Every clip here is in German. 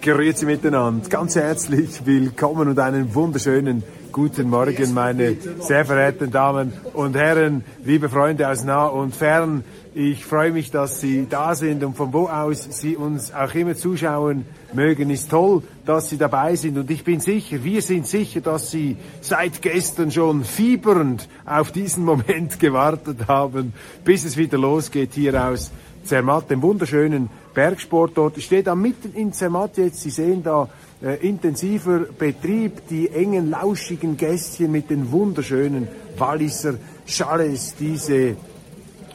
Grüezi miteinander, ganz herzlich willkommen und einen wunderschönen guten Morgen, meine sehr verehrten Damen und Herren, liebe Freunde aus nah und fern. Ich freue mich, dass Sie da sind und von wo aus Sie uns auch immer zuschauen mögen. Ist toll, dass Sie dabei sind und ich bin sicher, wir sind sicher, dass Sie seit gestern schon fiebernd auf diesen Moment gewartet haben, bis es wieder losgeht hier aus Zermatt, dem wunderschönen Bergsportort. Ich stehe da mitten in Zermatt jetzt. Sie sehen da äh, intensiver Betrieb, die engen, lauschigen Gästchen mit den wunderschönen Walliser Chalets, diese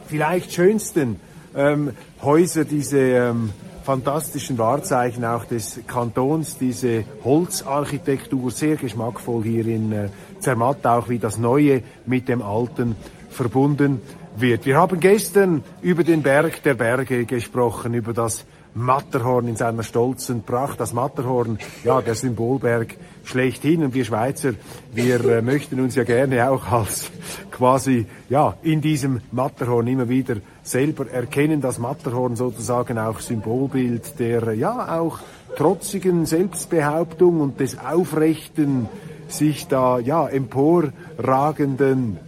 vielleicht schönsten ähm, Häuser, diese ähm, fantastischen Wahrzeichen auch des Kantons, diese Holzarchitektur, sehr geschmackvoll hier in äh, Zermatt, auch wie das Neue mit dem Alten verbunden wird. Wir haben gestern über den Berg der Berge gesprochen, über das Matterhorn in seiner stolzen Pracht. Das Matterhorn, ja, der Symbolberg schlechthin. Und wir Schweizer, wir äh, möchten uns ja gerne auch als quasi, ja, in diesem Matterhorn immer wieder selber erkennen. Das Matterhorn sozusagen auch Symbolbild der, ja, auch trotzigen Selbstbehauptung und des aufrechten, sich da, ja, emporragenden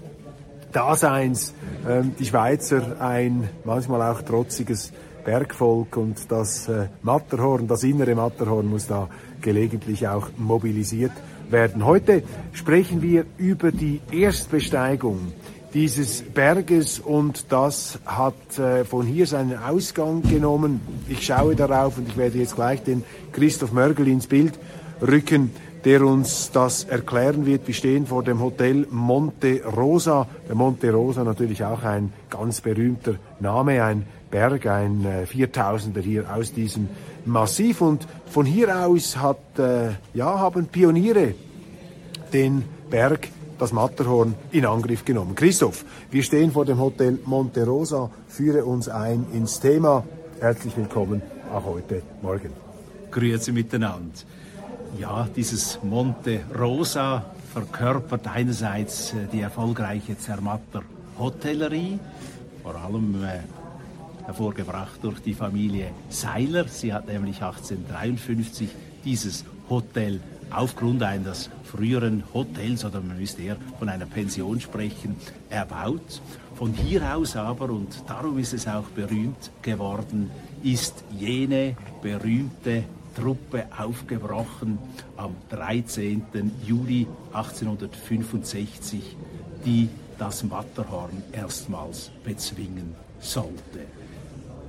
Daseins ähm, die Schweizer ein manchmal auch trotziges Bergvolk und das äh, Matterhorn, das innere Matterhorn muss da gelegentlich auch mobilisiert werden. Heute sprechen wir über die Erstbesteigung dieses Berges und das hat äh, von hier seinen Ausgang genommen. Ich schaue darauf und ich werde jetzt gleich den Christoph Mörgel ins Bild rücken der uns das erklären wird. Wir stehen vor dem Hotel Monte Rosa. Der Monte Rosa natürlich auch ein ganz berühmter Name, ein Berg, ein äh, 4000er hier aus diesem Massiv. Und von hier aus hat, äh, ja, haben Pioniere den Berg das Matterhorn in Angriff genommen. Christoph, wir stehen vor dem Hotel Monte Rosa. Führe uns ein ins Thema. Herzlich willkommen auch heute Morgen. Grüezi miteinander. Ja, dieses Monte Rosa verkörpert einerseits äh, die erfolgreiche Zermatter Hotellerie, vor allem äh, hervorgebracht durch die Familie Seiler. Sie hat nämlich 1853 dieses Hotel aufgrund eines früheren Hotels, oder man müsste eher von einer Pension sprechen, erbaut. Von hier aus aber, und darum ist es auch berühmt geworden, ist jene berühmte Truppe aufgebrochen am 13. Juli 1865, die das Matterhorn erstmals bezwingen sollte.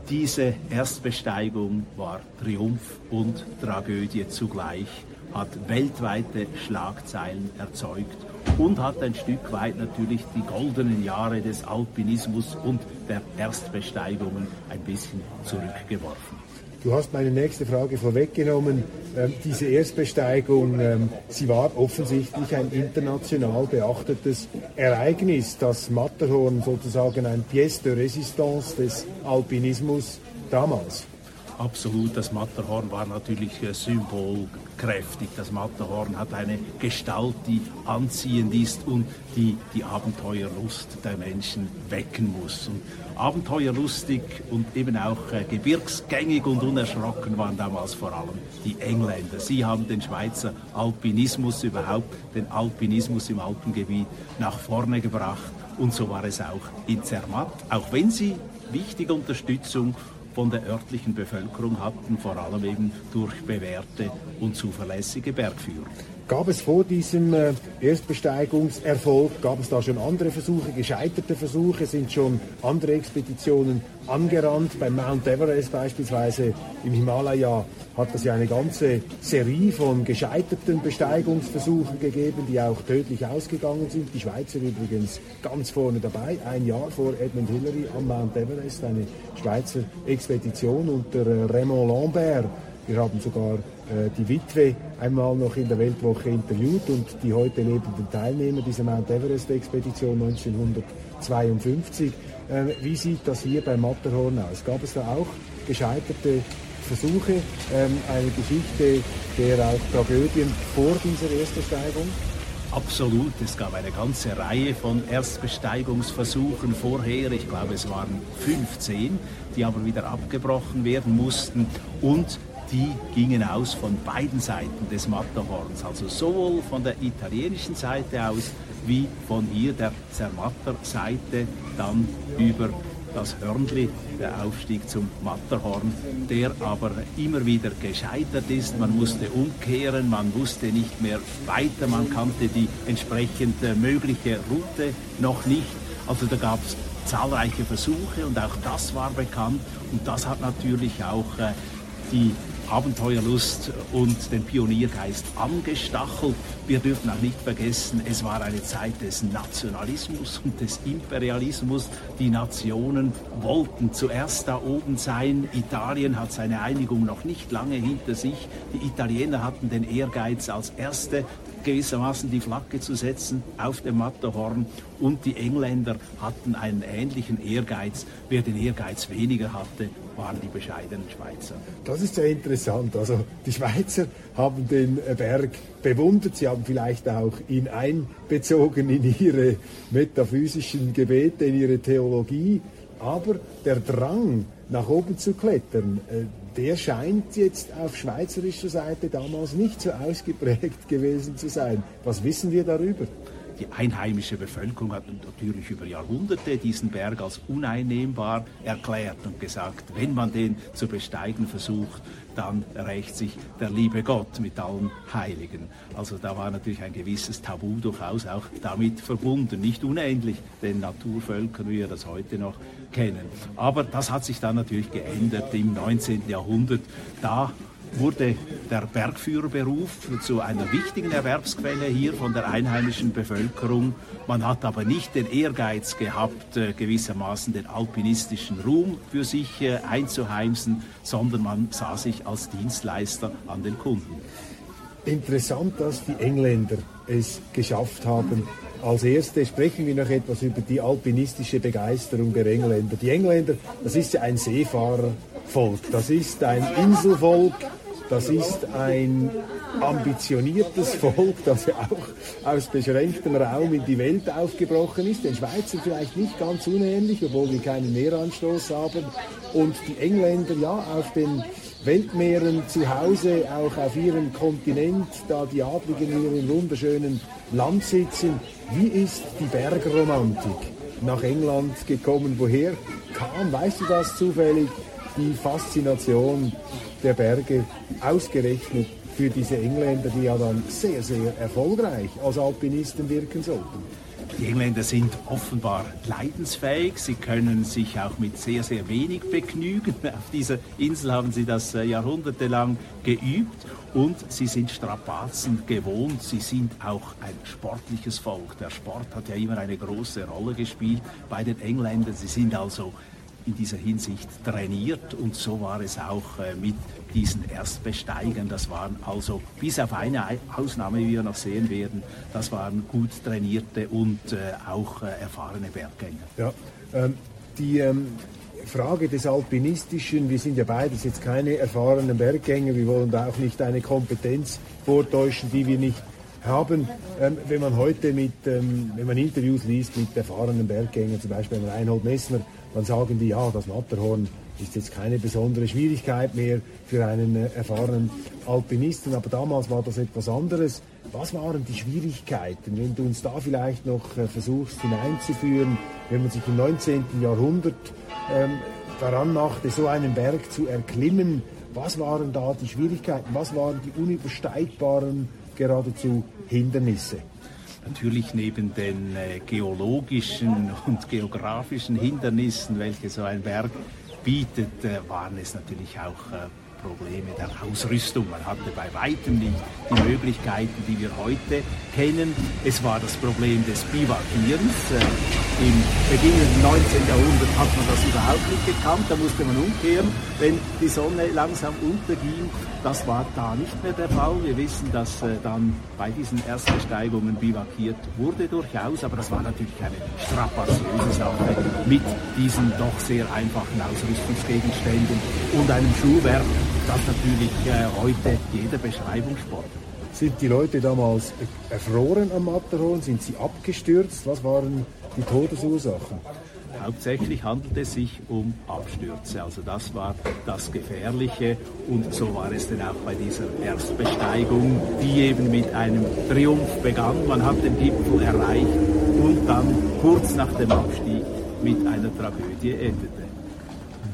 Diese Erstbesteigung war Triumph und Tragödie zugleich, hat weltweite Schlagzeilen erzeugt und hat ein Stück weit natürlich die goldenen Jahre des Alpinismus und der Erstbesteigungen ein bisschen zurückgeworfen. Du hast meine nächste Frage vorweggenommen. Ähm, diese Erstbesteigung, ähm, sie war offensichtlich ein international beachtetes Ereignis, das Matterhorn sozusagen ein Pièce de Résistance des Alpinismus damals. Absolut, das Matterhorn war natürlich äh, symbolkräftig. Das Matterhorn hat eine Gestalt, die anziehend ist und die die Abenteuerlust der Menschen wecken muss. Und abenteuerlustig und eben auch äh, gebirgsgängig und unerschrocken waren damals vor allem die Engländer. Sie haben den Schweizer Alpinismus überhaupt, den Alpinismus im Alpengebiet nach vorne gebracht. Und so war es auch in Zermatt, auch wenn sie wichtige Unterstützung von der örtlichen Bevölkerung hatten, vor allem eben durch bewährte und zuverlässige Bergführer. Gab es vor diesem äh, Erstbesteigungserfolg, gab es da schon andere Versuche, gescheiterte Versuche, sind schon andere Expeditionen angerannt? Beim Mount Everest beispielsweise im Himalaya hat es ja eine ganze Serie von gescheiterten Besteigungsversuchen gegeben, die auch tödlich ausgegangen sind. Die Schweizer übrigens ganz vorne dabei, ein Jahr vor Edmund Hillary am Mount Everest, eine Schweizer Expedition unter äh, Raymond Lambert. Wir haben sogar die Witwe einmal noch in der Weltwoche interviewt und die heute lebenden Teilnehmer dieser Mount Everest-Expedition 1952. Äh, wie sieht das hier beim Matterhorn aus? Gab es da auch gescheiterte Versuche, ähm, eine Geschichte der auch Tragödien vor dieser Erstbesteigung? Absolut, es gab eine ganze Reihe von Erstbesteigungsversuchen vorher. Ich glaube, es waren 15, die aber wieder abgebrochen werden mussten. Und die gingen aus von beiden Seiten des Matterhorns, also sowohl von der italienischen Seite aus wie von hier der Zermatter-Seite dann über das Hörnli, der Aufstieg zum Matterhorn, der aber immer wieder gescheitert ist. Man musste umkehren, man wusste nicht mehr weiter, man kannte die entsprechende mögliche Route noch nicht. Also da gab es zahlreiche Versuche und auch das war bekannt und das hat natürlich auch äh, die Abenteuerlust und den Pioniergeist angestachelt. Wir dürfen auch nicht vergessen, es war eine Zeit des Nationalismus und des Imperialismus. Die Nationen wollten zuerst da oben sein. Italien hat seine Einigung noch nicht lange hinter sich. Die Italiener hatten den Ehrgeiz als erste gewissermaßen die Flagge zu setzen auf dem Matterhorn und die Engländer hatten einen ähnlichen Ehrgeiz. Wer den Ehrgeiz weniger hatte, waren die bescheidenen Schweizer. Das ist sehr interessant. Also die Schweizer haben den Berg bewundert, sie haben vielleicht auch ihn einbezogen in ihre metaphysischen Gebete, in ihre Theologie, aber der Drang, nach oben zu klettern, äh, der scheint jetzt auf schweizerischer Seite damals nicht so ausgeprägt gewesen zu sein. Was wissen wir darüber? Die einheimische Bevölkerung hat natürlich über Jahrhunderte diesen Berg als uneinnehmbar erklärt und gesagt, wenn man den zu besteigen versucht, dann rächt sich der liebe Gott mit allen Heiligen. Also da war natürlich ein gewisses Tabu durchaus auch damit verbunden, nicht unähnlich den Naturvölkern, wie wir das heute noch kennen. Aber das hat sich dann natürlich geändert im 19. Jahrhundert. Da wurde der Bergführerberuf zu einer wichtigen Erwerbsquelle hier von der einheimischen Bevölkerung. Man hat aber nicht den Ehrgeiz gehabt, äh, gewissermaßen den alpinistischen Ruhm für sich äh, einzuheimsen, sondern man sah sich als Dienstleister an den Kunden. Interessant, dass die Engländer es geschafft haben. Als erste sprechen wir noch etwas über die alpinistische Begeisterung der Engländer. Die Engländer, das ist ja ein Seefahrervolk, das ist ein Inselvolk, das ist ein ambitioniertes Volk, das ja auch aus beschränktem Raum in die Welt aufgebrochen ist. Den Schweizern vielleicht nicht ganz unähnlich, obwohl wir keinen Meeranstoß haben. Und die Engländer ja auf den Weltmeeren zu Hause, auch auf ihrem Kontinent, da die Adligen in ihrem wunderschönen Land sitzen. Wie ist die Bergromantik nach England gekommen? Woher kam, weißt du das zufällig, die Faszination der Berge ausgerechnet für diese Engländer, die ja dann sehr, sehr erfolgreich als Alpinisten wirken sollten. Die Engländer sind offenbar leidensfähig. Sie können sich auch mit sehr, sehr wenig begnügen. Auf dieser Insel haben sie das äh, jahrhundertelang geübt und sie sind Strapazen gewohnt. Sie sind auch ein sportliches Volk. Der Sport hat ja immer eine große Rolle gespielt bei den Engländern. Sie sind also in dieser Hinsicht trainiert und so war es auch äh, mit diesen Erstbesteigern. Das waren also bis auf eine Ausnahme, wie wir noch sehen werden, das waren gut trainierte und äh, auch äh, erfahrene Berggänger. Ja, ähm, die ähm, Frage des Alpinistischen, wir sind ja beides jetzt keine erfahrenen Berggänger, wir wollen da auch nicht eine Kompetenz vortäuschen, die wir nicht haben. Ähm, wenn man heute mit, ähm, wenn man Interviews liest mit erfahrenen Berggängern, zum Beispiel Reinhold Messner, dann sagen die, ja, das Matterhorn ist jetzt keine besondere Schwierigkeit mehr für einen äh, erfahrenen Alpinisten, aber damals war das etwas anderes. Was waren die Schwierigkeiten, wenn du uns da vielleicht noch äh, versuchst hineinzuführen, wenn man sich im 19. Jahrhundert ähm, daran machte, so einen Berg zu erklimmen? Was waren da die Schwierigkeiten? Was waren die unübersteigbaren geradezu Hindernisse? Natürlich neben den äh, geologischen und geografischen Hindernissen, welche so ein Berg bietet, äh, waren es natürlich auch äh, Probleme der Ausrüstung. Man hatte bei weitem nicht die Möglichkeiten, die wir heute kennen. Es war das Problem des Bivakierens. Äh, Im beginnenden 19. Jahrhundert hat man das überhaupt nicht gekannt. Da musste man umkehren, wenn die Sonne langsam unterging. Das war da nicht mehr der Fall. Wir wissen, dass äh, dann bei diesen Erstbesteigungen bivakiert wurde durchaus, aber das war natürlich eine strapaziöse Sache mit diesen doch sehr einfachen Ausrüstungsgegenständen und einem Schuhwerk, das natürlich äh, heute jeder Beschreibung spottet. Sind die Leute damals erfroren am Matterhorn? Sind sie abgestürzt? Was waren die Todesursachen? Hauptsächlich handelt es sich um Abstürze. Also das war das Gefährliche und so war es dann auch bei dieser Erstbesteigung, die eben mit einem Triumph begann. Man hat den Gipfel erreicht und dann kurz nach dem Abstieg mit einer Tragödie endete.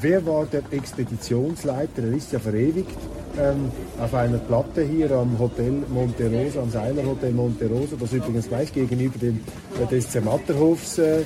Wer war der Expeditionsleiter? Er ist ja verewigt ähm, auf einer Platte hier am Hotel Monte Rosa, am Seiler Hotel Monte Rosa, das übrigens gleich gegenüber dem äh, des Zermatterhofs äh,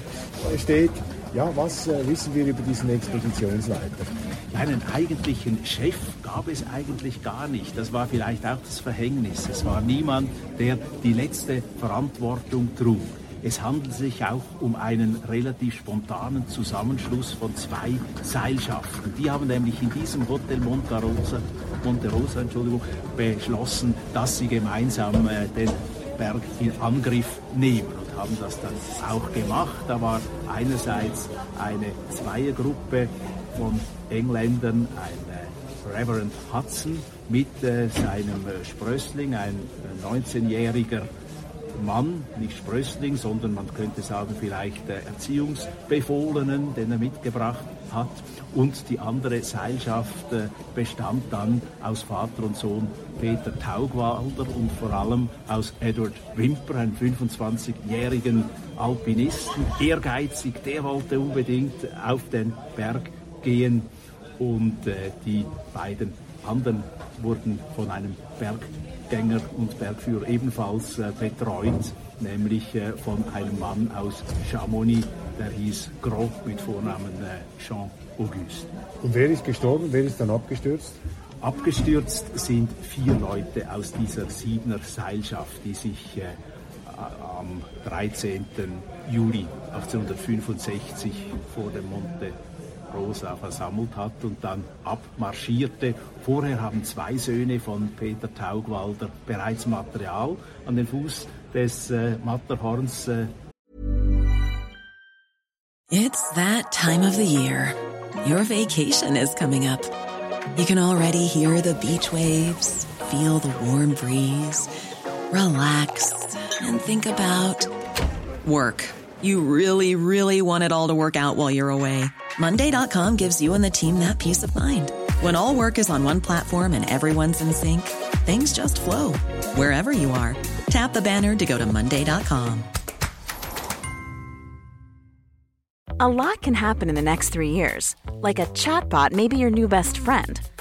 steht. Ja, was äh, wissen wir über diesen Expeditionsleiter? Einen eigentlichen Chef gab es eigentlich gar nicht. Das war vielleicht auch das Verhängnis. Es war niemand, der die letzte Verantwortung trug. Es handelt sich auch um einen relativ spontanen Zusammenschluss von zwei Seilschaften. Die haben nämlich in diesem Hotel Monte Rosa, Monte Rosa Entschuldigung, beschlossen, dass sie gemeinsam äh, den Berg in Angriff nehmen und haben das dann auch gemacht. Da war einerseits eine Zweiergruppe von Engländern, ein äh, Reverend Hudson mit äh, seinem äh, Sprössling, ein 19-jähriger äh, Mann, nicht Sprössling, sondern man könnte sagen vielleicht Erziehungsbefohlenen, den er mitgebracht hat. Und die andere Seilschaft äh, bestand dann aus Vater und Sohn Peter Taugwalder und vor allem aus Edward Wimper, einem 25-jährigen Alpinisten, ehrgeizig, der wollte unbedingt auf den Berg gehen und äh, die beiden anderen wurden von einem Berg Berggänger und Bergführer ebenfalls äh, betreut, nämlich äh, von einem Mann aus Chamonix, der hieß Gros mit Vornamen äh, Jean Auguste. Und wer ist gestorben? Wer ist dann abgestürzt? Abgestürzt sind vier Leute aus dieser Siebener Seilschaft, die sich am 13. Juli 1865 vor dem Monte Rosa versammelt hat und dann abmarschierte. Vorher haben zwei Söhne von Peter Taugwalder bereits Material an den Fuß des äh, Matterhorns. Äh It's that time of the year. Your vacation is coming up. You can already hear the beach waves, feel the warm breeze, relax and think about work. You really, really want it all to work out while you're away. Monday.com gives you and the team that peace of mind. When all work is on one platform and everyone's in sync, things just flow wherever you are. Tap the banner to go to Monday.com. A lot can happen in the next three years. Like a chatbot may be your new best friend.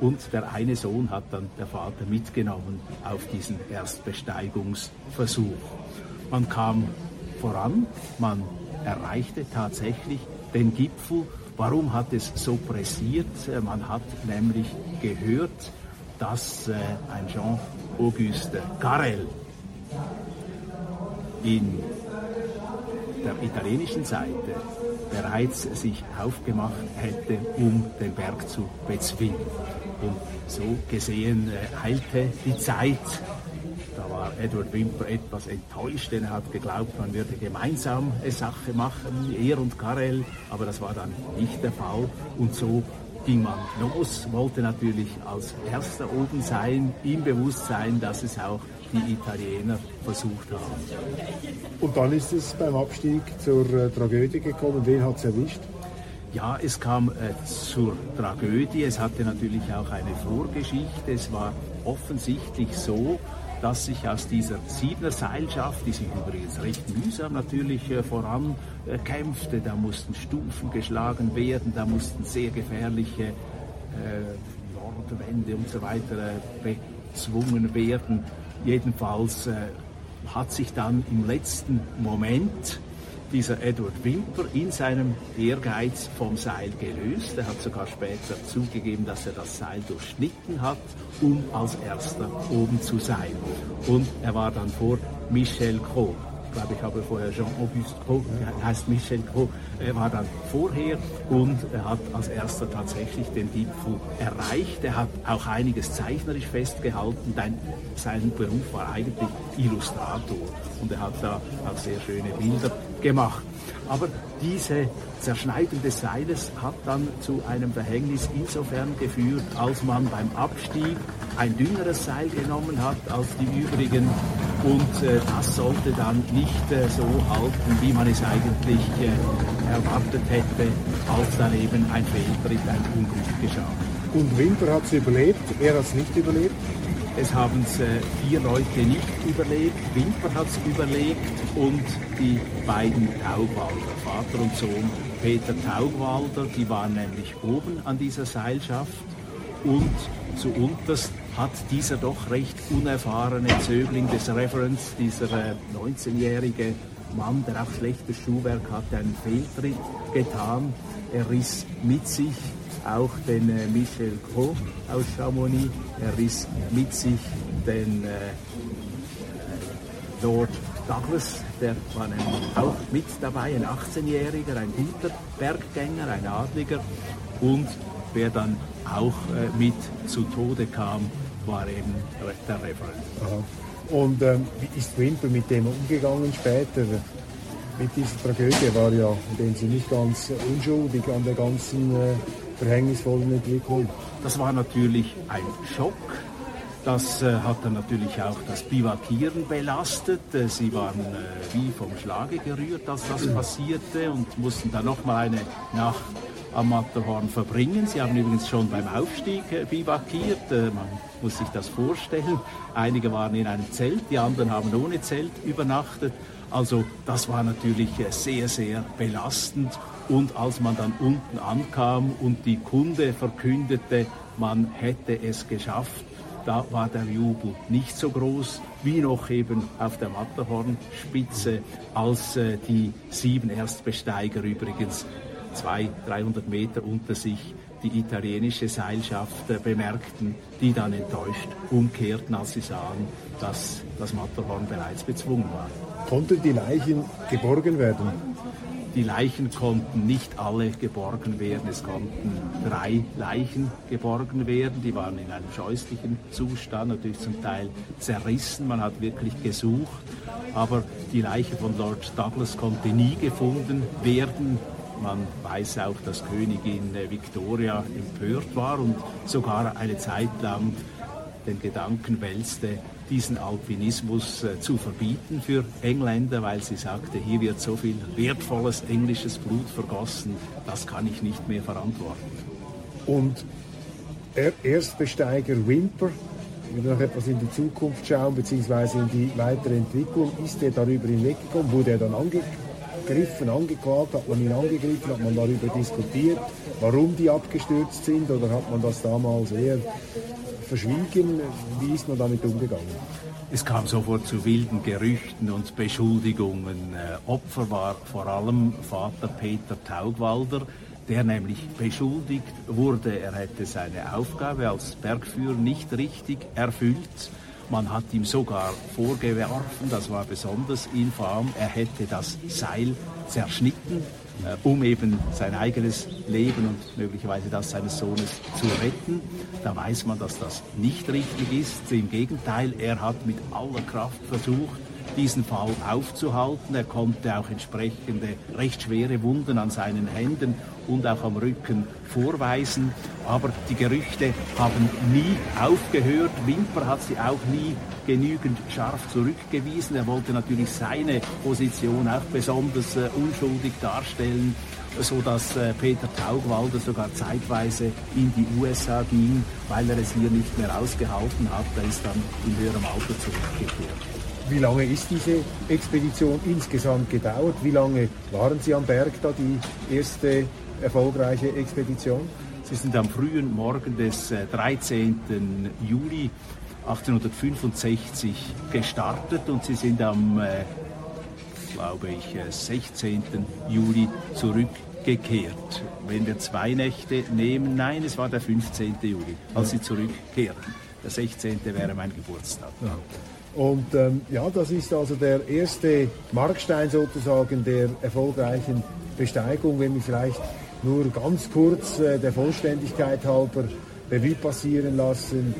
und der eine Sohn hat dann der Vater mitgenommen auf diesen Erstbesteigungsversuch. Man kam voran. Man erreichte tatsächlich den Gipfel. Warum hat es so pressiert? Man hat nämlich gehört, dass äh, ein Jean-Auguste Carrel in der italienischen Seite bereits sich aufgemacht hätte, um den Berg zu bezwingen. Und so gesehen äh, eilte die Zeit war Edward Wimper etwas enttäuscht, denn er hat geglaubt, man würde gemeinsam eine Sache machen, er und Karel, aber das war dann nicht der Fall und so ging man los, wollte natürlich als Erster oben sein, im Bewusstsein, dass es auch die Italiener versucht haben. Und dann ist es beim Abstieg zur äh, Tragödie gekommen. Wen hat es erwischt? Ja, es kam äh, zur Tragödie. Es hatte natürlich auch eine Vorgeschichte. Es war offensichtlich so, dass sich aus dieser Siebener Seilschaft, die sich übrigens recht mühsam natürlich äh, voran äh, da mussten Stufen geschlagen werden, da mussten sehr gefährliche äh, Nordwände und so weiter äh, bezwungen werden. Jedenfalls äh, hat sich dann im letzten Moment dieser Edward Wimper in seinem Ehrgeiz vom Seil gelöst. Er hat sogar später zugegeben, dass er das Seil durchschnitten hat, um als erster oben zu sein. Und er war dann vor Michel Croix glaube ich, habe vorher Jean-Auguste Gros, heißt Michel Gros, er war dann vorher und er hat als erster tatsächlich den Gipfel erreicht. Er hat auch einiges zeichnerisch festgehalten, sein Beruf war eigentlich Illustrator und er hat da auch sehr schöne Bilder gemacht. Aber diese Zerschneidung des Seiles hat dann zu einem Verhängnis insofern geführt, als man beim Abstieg ein dünneres Seil genommen hat als die übrigen und äh, das sollte dann nicht äh, so halten, wie man es eigentlich äh, erwartet hätte, als dann eben ein Fehltritt, ein Unglück geschah. Und Winter hat es überlebt, er hat es nicht überlebt? Es haben es äh, vier Leute nicht überlebt, Wimper hat es überlebt und die beiden Taugwalder, Vater und Sohn. Peter Taugwalder, die waren nämlich oben an dieser Seilschaft und zu unterst hat dieser doch recht unerfahrene Zögling des Referents, dieser äh, 19-jährige Mann, der auch schlechtes Schuhwerk hatte, einen Fehltritt getan. Er riss mit sich auch den äh, Michel Gros aus Chamonix, er riss mit sich den äh, Lord Douglas, der war auch mit dabei, ein 18-Jähriger, ein guter Berggänger, ein Adliger und wer dann auch äh, mit zu Tode kam, war eben der Referent. Aha. Und ähm, wie ist Wimper mit dem umgegangen später? Mit dieser Tragödie war ja in dem Sinne nicht ganz unschuldig an der ganzen äh, verhängnisvollen Entwicklung. Das war natürlich ein Schock. Das äh, hat dann natürlich auch das Bivakieren belastet. Äh, sie waren äh, wie vom Schlage gerührt, als das passierte und mussten dann nochmal eine Nacht am Matterhorn verbringen. Sie haben übrigens schon beim Aufstieg äh, bivakiert. Äh, man muss sich das vorstellen. Einige waren in einem Zelt, die anderen haben ohne Zelt übernachtet. Also das war natürlich äh, sehr, sehr belastend. Und als man dann unten ankam und die Kunde verkündete, man hätte es geschafft, da war der Jubel nicht so groß wie noch eben auf der Matterhornspitze, als äh, die sieben Erstbesteiger übrigens zwei, 300 Meter unter sich die italienische Seilschaft äh, bemerkten, die dann enttäuscht umkehrten, als sie sahen, dass das Matterhorn bereits bezwungen war. Konnten die Leichen geborgen werden? Die Leichen konnten nicht alle geborgen werden. Es konnten drei Leichen geborgen werden. Die waren in einem scheußlichen Zustand, natürlich zum Teil zerrissen. Man hat wirklich gesucht. Aber die Leiche von Lord Douglas konnte nie gefunden werden. Man weiß auch, dass Königin Victoria empört war und sogar eine Zeit lang den Gedanken wälzte, diesen Alpinismus äh, zu verbieten für Engländer, weil sie sagte, hier wird so viel wertvolles englisches Blut vergossen, das kann ich nicht mehr verantworten. Und der Erstbesteiger Wimper, wenn wir noch etwas in die Zukunft schauen, beziehungsweise in die weitere Entwicklung, ist er darüber hinweggekommen, wurde er dann angegriffen, angeklagt, hat man ihn angegriffen, hat man darüber diskutiert, warum die abgestürzt sind oder hat man das damals eher verschwiegen? Wie ist man damit umgegangen? Es kam sofort zu wilden Gerüchten und Beschuldigungen. Äh, Opfer war vor allem Vater Peter Taugwalder, der nämlich beschuldigt wurde, er hätte seine Aufgabe als Bergführer nicht richtig erfüllt. Man hat ihm sogar vorgeworfen, das war besonders infam, er hätte das Seil zerschnitten, äh, um eben sein eigenes Leben und möglicherweise das seines Sohnes zu retten. Da weiß man, dass das nicht richtig ist. Im Gegenteil, er hat mit aller Kraft versucht, diesen Fall aufzuhalten. Er konnte auch entsprechende recht schwere Wunden an seinen Händen und auch am Rücken vorweisen. Aber die Gerüchte haben nie aufgehört. Wimper hat sie auch nie genügend scharf zurückgewiesen. Er wollte natürlich seine Position auch besonders äh, unschuldig darstellen, so dass äh, Peter Taugwalder sogar zeitweise in die USA ging, weil er es hier nicht mehr ausgehalten hat. Er ist dann in höherem Alter zurückgekehrt. Wie lange ist diese Expedition insgesamt gedauert? Wie lange waren Sie am Berg da, die erste erfolgreiche Expedition? Sie sind am frühen Morgen des 13. Äh, Juli 1865 gestartet und sie sind am, äh, glaube ich, 16. Äh, Juli zurückgekehrt. Wenn wir zwei Nächte nehmen, nein, es war der 15. Juli, als sie zurückkehrten. Der 16. wäre mein Geburtstag. Ja. Und ähm, ja, das ist also der erste Markstein sozusagen der erfolgreichen Besteigung, wenn wir vielleicht nur ganz kurz äh, der Vollständigkeit halber Revue passieren lassen.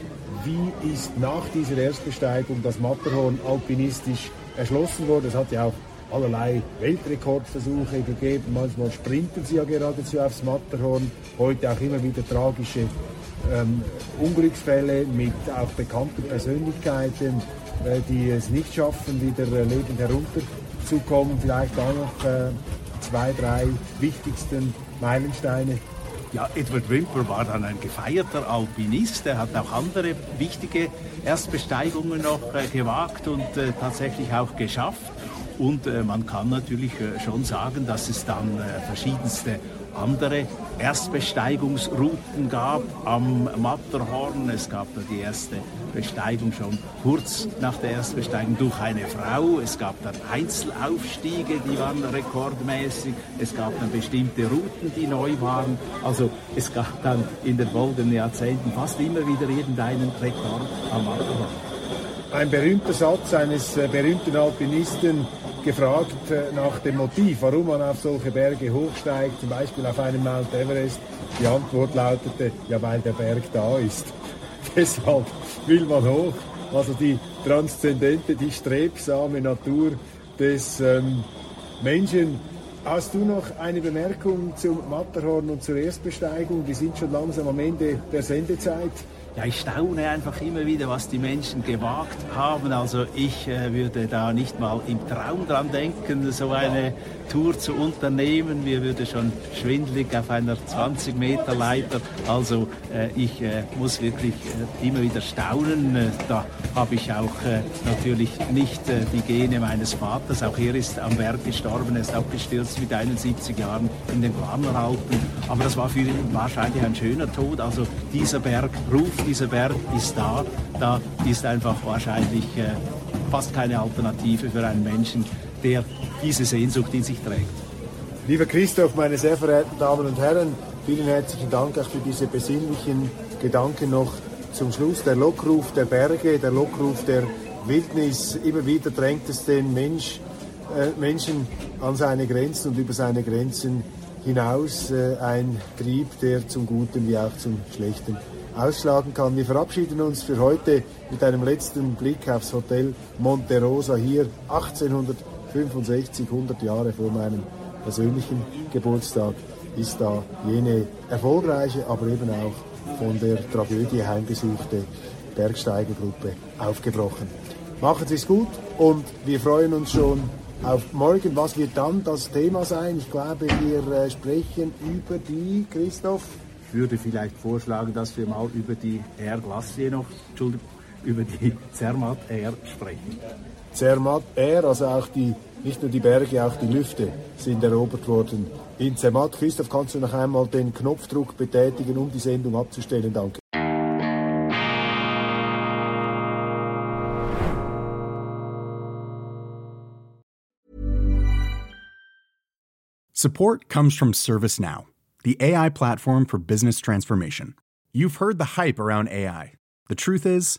Wie ist nach dieser Erstbesteigung das Matterhorn alpinistisch erschlossen worden? Es hat ja auch allerlei Weltrekordversuche gegeben. Manchmal sprinten sie ja geradezu aufs Matterhorn. Heute auch immer wieder tragische ähm, Unglücksfälle mit auch bekannten Persönlichkeiten, die es nicht schaffen, wieder äh, lebend herunterzukommen. Vielleicht auch noch äh, zwei, drei wichtigsten Meilensteine. Ja, Edward Wimper war dann ein gefeierter Alpinist. Er hat auch andere wichtige Erstbesteigungen noch äh, gewagt und äh, tatsächlich auch geschafft. Und äh, man kann natürlich äh, schon sagen, dass es dann äh, verschiedenste andere Erstbesteigungsrouten gab am Matterhorn. Es gab da die erste Besteigung schon kurz nach der Erstbesteigung durch eine Frau. Es gab dann Einzelaufstiege, die waren rekordmäßig. Es gab dann bestimmte Routen, die neu waren. Also es gab dann in den folgenden Jahrzehnten fast immer wieder irgendeinen Rekord am Matterhorn. Ein berühmter Satz eines äh, berühmten Alpinisten, gefragt äh, nach dem Motiv, warum man auf solche Berge hochsteigt, zum Beispiel auf einen Mount Everest. Die Antwort lautete, ja, weil der Berg da ist. Deshalb will man hoch. Also die transzendente, die strebsame Natur des ähm, Menschen. Hast du noch eine Bemerkung zum Matterhorn und zur Erstbesteigung? Wir sind schon langsam am Ende der Sendezeit ja, ich staune einfach immer wieder, was die Menschen gewagt haben. Also ich äh, würde da nicht mal im Traum dran denken, so eine Tour zu unternehmen. Mir würde schon schwindlig auf einer 20 Meter Leiter. Also äh, ich äh, muss wirklich äh, immer wieder staunen. Äh, da habe ich auch äh, natürlich nicht die Gene meines Vaters. Auch er ist am Berg gestorben. Er ist auch gestürzt mit 71 Jahren in den Glarneralpen. Aber das war für ihn wahrscheinlich ein schöner Tod. Also dieser Berg ruft, dieser Berg ist da. Da ist einfach wahrscheinlich fast keine Alternative für einen Menschen, der diese Sehnsucht in sich trägt. Lieber Christoph, meine sehr verehrten Damen und Herren, vielen herzlichen Dank auch für diese besinnlichen Gedanken noch zum Schluss. Der Lockruf der Berge, der Lockruf der Wildnis, immer wieder drängt es den Mensch, äh, Menschen an seine Grenzen und über seine Grenzen hinaus. Äh, ein Trieb, der zum Guten wie auch zum Schlechten ausschlagen kann. Wir verabschieden uns für heute mit einem letzten Blick aufs Hotel Monte Rosa hier 1800. 65, 100 Jahre vor meinem persönlichen Geburtstag ist da jene erfolgreiche, aber eben auch von der Tragödie heimgesuchte Bergsteigergruppe aufgebrochen. Machen Sie es gut und wir freuen uns schon auf morgen. Was wird dann das Thema sein? Ich glaube, wir äh, sprechen über die, Christoph? Ich würde vielleicht vorschlagen, dass wir mal über die Air Glacier noch, Entschuldigung, über die Zermatt Air sprechen. Zermatt Air, also auch die, nicht nur die Berge, auch die Lüfte sind erobert worden. In Zermatt, Christoph, kannst du noch einmal den Knopfdruck betätigen, um die Sendung abzustellen? Danke. Support comes from ServiceNow, the AI platform for business transformation. You've heard the hype around AI. The truth is,